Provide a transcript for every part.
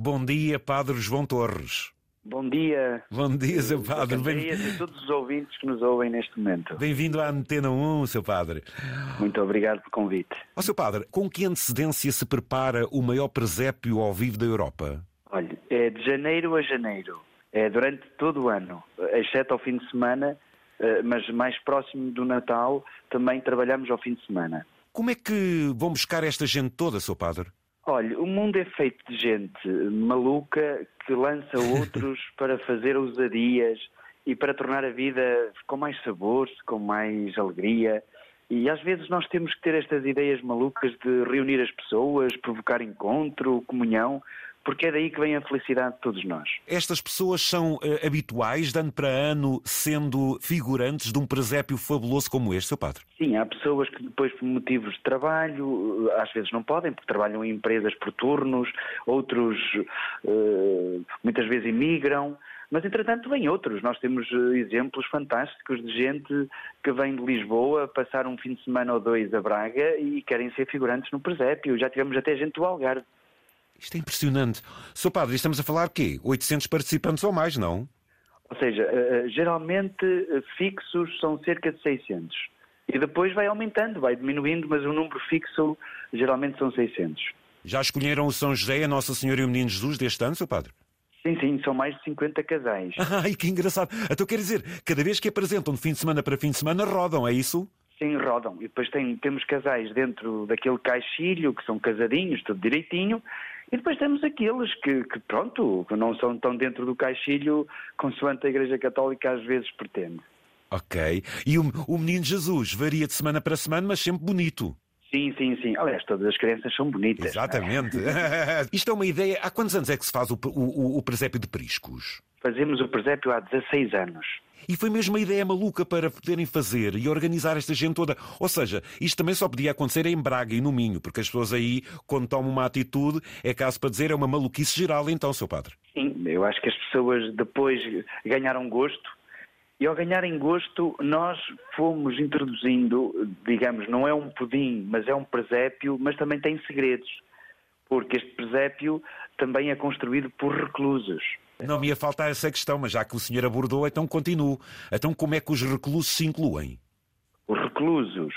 Bom dia, Padre João Torres. Bom dia. Bom dia, seu padre. Bom dia a todos os ouvintes que nos ouvem neste momento. Bem-vindo à Antena 1, seu padre. Muito obrigado pelo convite. Ó, seu padre, com que antecedência se prepara o maior presépio ao vivo da Europa? Olha, é de janeiro a janeiro. É durante todo o ano, exceto ao fim de semana, eh, mas mais próximo do Natal também trabalhamos ao fim de semana. Como é que vão buscar esta gente toda, seu padre? Olha, o mundo é feito de gente maluca que lança outros para fazer ousadias e para tornar a vida com mais sabor, com mais alegria. E às vezes nós temos que ter estas ideias malucas de reunir as pessoas, provocar encontro, comunhão, porque é daí que vem a felicidade de todos nós. Estas pessoas são uh, habituais, de ano para ano, sendo figurantes de um presépio fabuloso como este, seu padre? Sim, há pessoas que depois, por motivos de trabalho, às vezes não podem, porque trabalham em empresas por turnos, outros uh, muitas vezes imigram. Mas, entretanto, vêm outros. Nós temos exemplos fantásticos de gente que vem de Lisboa passar um fim de semana ou dois a Braga e querem ser figurantes no presépio. Já tivemos até gente do Algarve. Isto é impressionante. Sr. Padre, estamos a falar de quê? 800 participantes ou mais, não? Ou seja, eh, geralmente eh, fixos são cerca de 600. E depois vai aumentando, vai diminuindo, mas o número fixo geralmente são 600. Já escolheram o São José, a Nossa Senhora e o Menino Jesus deste ano, Sr. Padre? Sim, sim, são mais de 50 casais. Ai, que engraçado. Então quer dizer, cada vez que apresentam de fim de semana para fim de semana, rodam, é isso? Sim, rodam. E depois tem, temos casais dentro daquele caixilho, que são casadinhos, tudo direitinho, e depois temos aqueles que, que, pronto, que não são tão dentro do caixilho consoante a Igreja Católica às vezes pretende. Ok. E o, o Menino Jesus varia de semana para semana, mas sempre bonito. Sim, sim, sim. Aliás, todas as crianças são bonitas. Exatamente. É? Isto é uma ideia. Há quantos anos é que se faz o, o, o presépio de Priscos? Fazemos o presépio há 16 anos. E foi mesmo uma ideia maluca para poderem fazer e organizar esta gente toda. Ou seja, isto também só podia acontecer em Braga e no Minho, porque as pessoas aí, quando tomam uma atitude, é caso para dizer, é uma maluquice geral, então, seu padre. Sim, eu acho que as pessoas depois ganharam gosto e ao ganharem gosto, nós fomos introduzindo, digamos, não é um pudim, mas é um presépio, mas também tem segredos. Porque este presépio também é construído por reclusos. Não me ia faltar essa questão, mas já que o senhor abordou, então continuo. Então como é que os reclusos se incluem? Os reclusos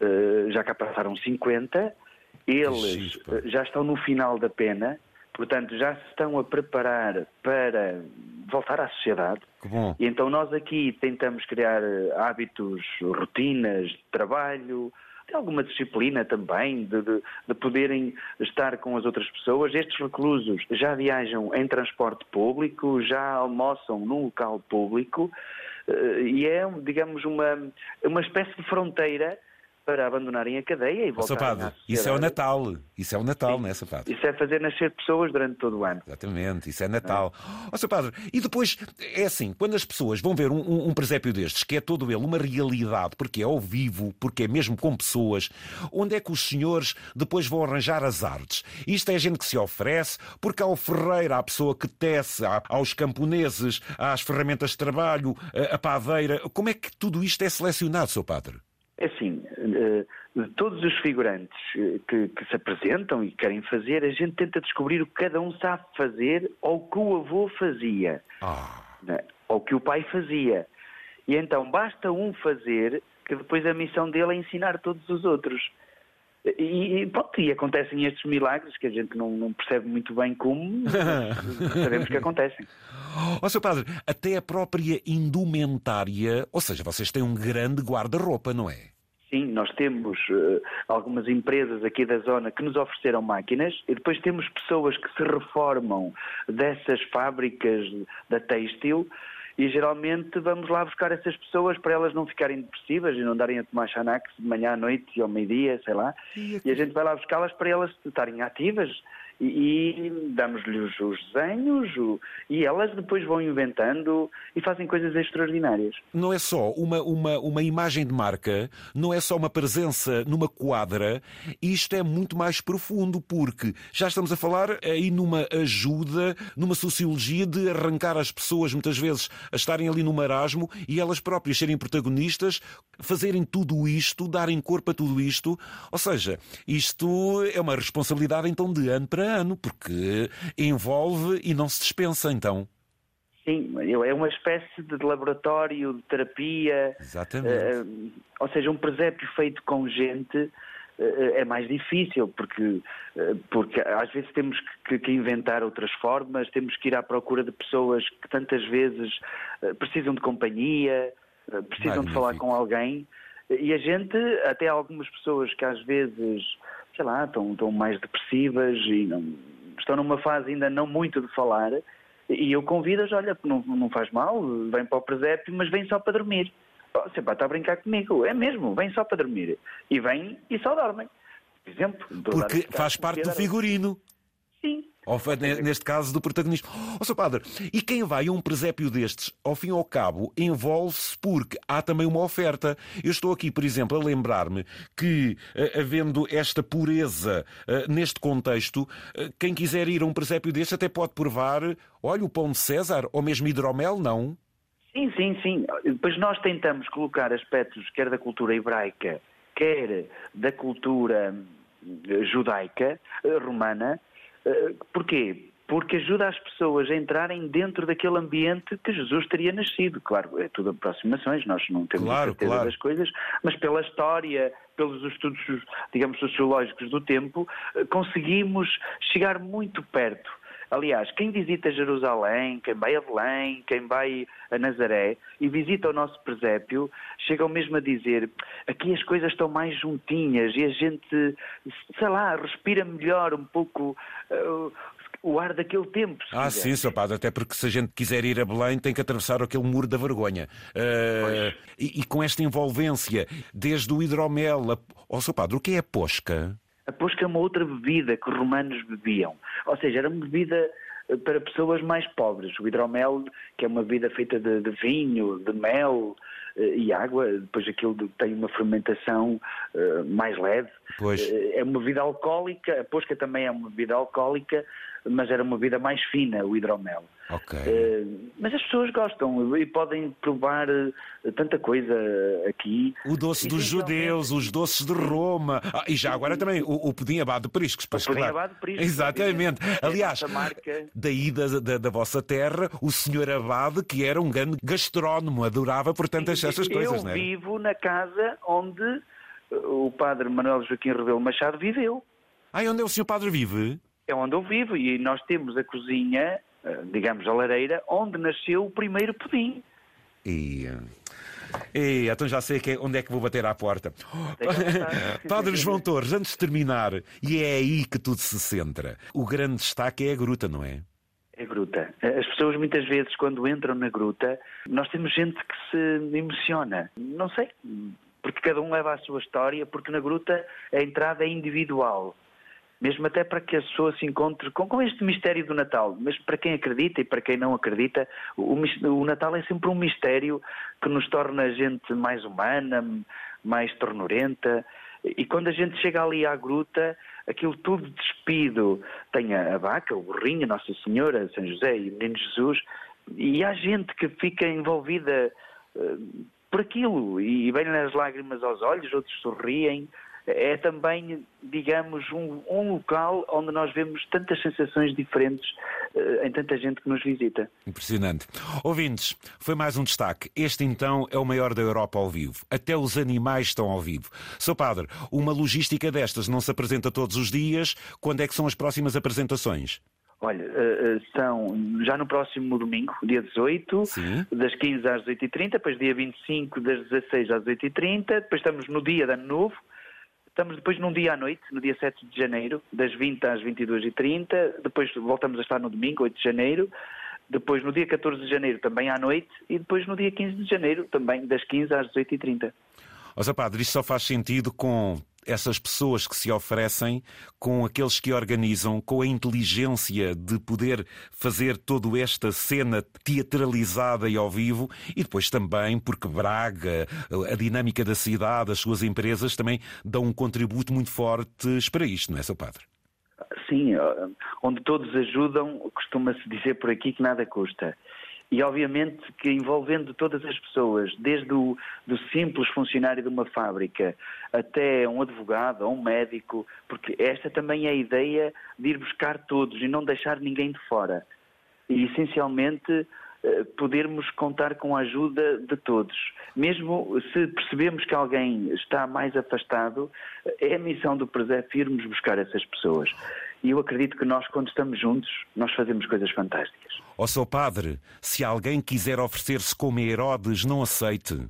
eh, já cá passaram 50, eles já estão no final da pena, portanto já se estão a preparar para voltar à sociedade. E então nós aqui tentamos criar eh, hábitos, rotinas de trabalho, de alguma disciplina também, de, de, de, poderem estar com as outras pessoas. Estes reclusos já viajam em transporte público, já almoçam num local público eh, e é, digamos, uma, uma espécie de fronteira para abandonarem a cadeia e voltarem Padre, Isso é o Natal. Isso é o Natal, não é, Sr. Padre? Isso é fazer nascer pessoas durante todo o ano. Exatamente, isso é Natal. Ó, é? oh. Padre, e depois, é assim, quando as pessoas vão ver um, um, um, presépio destes, que é todo ele uma realidade, porque é ao vivo, porque é mesmo com pessoas, onde é que os senhores depois vão arranjar as artes? Isto é gente que se oferece, porque há o ferreiro, há a pessoa que tece, há, há os camponeses, há as ferramentas de trabalho, a, a padeira. Como é que tudo isto é selecionado, Sr. Padre? É assim, eh, de todos os figurantes eh, que, que, se apresentam e querem fazer, a gente tenta descobrir o que cada um sabe fazer ou o que o avô fazia, né? ou que o pai fazia. E então basta um fazer, que depois a missão dele é ensinar todos os outros. E, e, pronto, e acontecem estes milagres que a gente não, não percebe muito bem como, sabemos que acontecem. Ó oh, seu padre, até a própria indumentária, ou seja, vocês têm um grande guarda-roupa, não é? Sim, nós temos uh, algumas empresas aqui da zona que nos ofereceram máquinas e depois temos pessoas que se reformam dessas fábricas da têxtil e geralmente vamos lá buscar essas pessoas para elas não ficarem depressivas e não darem a tomar Xanax de manhã à noite e ao meio-dia, sei lá. E, e a gente vai lá buscá-las para elas estarem ativas e, e damos-lhes os desenhos o, e elas depois vão inventando e fazem coisas extraordinárias. Não é só uma, uma, uma imagem de marca, não é só uma presença numa quadra, isto é muito mais profundo, porque já estamos a falar aí numa ajuda, numa sociologia de arrancar as pessoas muitas vezes a estarem ali no marasmo e elas próprias serem protagonistas, fazerem tudo isto, darem corpo a tudo isto. Ou seja, isto é uma responsabilidade então de ano para ano, porque envolve e não se dispensa, então. Sim, é uma espécie de laboratório de terapia. Exatamente. Uh, ou seja, um presépio feito com gente uh, é mais difícil, porque, uh, porque às vezes temos que, que, inventar outras formas, temos que ir à procura de pessoas que tantas vezes precisam de companhia, precisam Magnífico. de falar com alguém. E a gente, até algumas pessoas que às vezes, sei lá, estão, estão mais depressivas e não, estão numa fase ainda não muito de falar, e eu convido-os, olha, não, não faz mal, vem para o presépio, mas vem só para dormir. Você pá, está a brincar comigo. É mesmo, vem só para dormir. E vem e só dormem. Por exemplo. Porque faz parte do figurino. Sim, ou, neste caso, do protagonista. Oh, Sr. Padre, e quem vai a um presépio destes, ao fim e ao cabo, envolve-se porque há também uma oferta. Eu estou aqui, por exemplo, a lembrar-me que, eh, havendo esta pureza eh, neste contexto, eh, quem quiser ir a um presépio destes até pode provar, olha, o pão de César, ou mesmo hidromel, não? Sim, sim, sim. Depois nós tentamos colocar aspectos, quer da cultura hebraica, quer da cultura judaica, romana, porquê? Porque ajuda as pessoas a entrarem dentro daquele ambiente que Jesus teria nascido. Claro, é tudo aproximações, nós não temos claro, certeza claro. das coisas, mas pela história, pelos estudos, digamos, sociológicos do tempo, eh, conseguimos chegar muito perto Aliás, quem visita Jerusalém, quem vai a Belém, quem vai a Nazaré e visita o nosso presépio, chegam mesmo a dizer aqui as coisas estão mais juntinhas e a gente, sei lá, respira melhor um pouco uh, o ar daquele tempo. Ah, quiser. sim, Sr. Padre, até porque se a gente quiser ir a Belém tem que atravessar aquele muro da vergonha. Uh, e, e, com esta envolvência, desde o hidromel, a... oh, Sr. Padre, o que é a posca? A posca é uma outra bebida que os romanos bebiam. Ou seja, era uma bebida eh, para pessoas mais pobres. O hidromel, que é uma bebida feita de, de vinho, de mel uh, e água, depois aquilo tem uma fermentação uh, mais leve. Pois. É uma bebida alcoólica, a posca também é uma bebida alcoólica, mas era uma bebida mais fina, o hidromel. Okay. Uh, mas as pessoas gostam e podem provar uh, tanta coisa aqui. O doce dos judeus, os doces de Roma. Ah, e já agora também o, o pudim abado de priscos. O pudim claro. abado de priscos. Exatamente. Aliás, marca... daí da, da, da, vossa terra, o senhor abade, que era um grande gastrónomo, adorava, portanto, essas coisas, Eu não é? vivo na casa onde o padre Manuel Joaquim Rebelo Machado viveu. Ah, onde é o senhor padre vive? É onde eu vivo e nós temos a cozinha eh, digamos, a lareira, onde nasceu o primeiro pudim. E, e então já sei que é, onde é que vou bater à porta. Padre João Torres, antes de terminar, e é aí que tudo se centra. O grande destaque é a gruta, não é? É a gruta. As pessoas muitas vezes, quando entram na gruta, nós temos gente que se emociona. Não sei, porque cada um leva a sua história, porque na gruta a entrada é individual mesmo até para que a pessoa se encontre com, com, este mistério do Natal. Mas para quem acredita e para quem não acredita, o, o, Natal é sempre um mistério que nos torna a gente mais humana, mais ternurenta. E quando a gente chega ali à gruta, aquilo tudo despido, tem a, vaca, o burrinho, Nossa Senhora, São José e o Menino Jesus, e há gente que fica envolvida uh, por aquilo, e vem as lágrimas aos olhos, outros sorriem, é também, digamos, um, um, local onde nós vemos tantas sensações diferentes uh, em tanta gente que nos visita. Impressionante. Ouvintes, foi mais um destaque. Este então é o maior da Europa ao vivo. Até os animais estão ao vivo. Sou padre, uma logística destas não se apresenta todos os dias. Quando é que são as próximas apresentações? Olha, eh, eh, são já no próximo domingo, dia 18, Sim. das 15 às 18h30, depois dia 25, das 16 às 18h30, depois estamos no dia de Ano Novo, Estamos depois num dia à noite, no dia 7 de janeiro, das 20 às 22h30. Depois voltamos a estar no domingo, 8 de janeiro. Depois no dia 14 de janeiro, também à noite. E depois no dia 15 de janeiro, também das 15 às 18h30. Ó, Padre, isto só faz sentido com essas pessoas que se oferecem, com aqueles que organizam, com a inteligência de poder fazer toda esta cena teatralizada e ao vivo, e depois também porque Braga, a dinâmica da cidade, as suas empresas também dão um contributo muito forte para isto, não é, seu padre? Sim, onde todos ajudam, costuma-se dizer por aqui que nada custa. E obviamente que envolvendo todas as pessoas, desde o do simples funcionário de uma fábrica até um advogado ou um médico, porque esta também é a ideia de ir buscar todos e não deixar ninguém de fora. E essencialmente eh, podermos contar com a ajuda de todos. Mesmo se percebemos que alguém está mais afastado, é a missão do Presep irmos buscar essas pessoas. E eu acredito que nós, quando estamos juntos, nós fazemos coisas fantásticas. Ó oh, seu padre, se alguém quiser oferecer-se como Herodes, não aceite.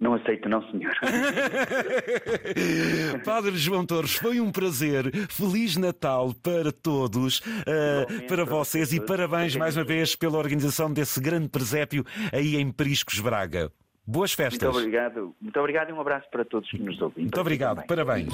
Não aceito, não, senhor. Padre João Torres, foi um prazer. Feliz Natal para todos, uh, para vocês e parabéns mais uma vez pela organização desse grande presépio aí em Priscos Braga. Boas festas. Muito obrigado. Muito obrigado e um abraço para todos que nos ouvem. Muito obrigado. Parabéns.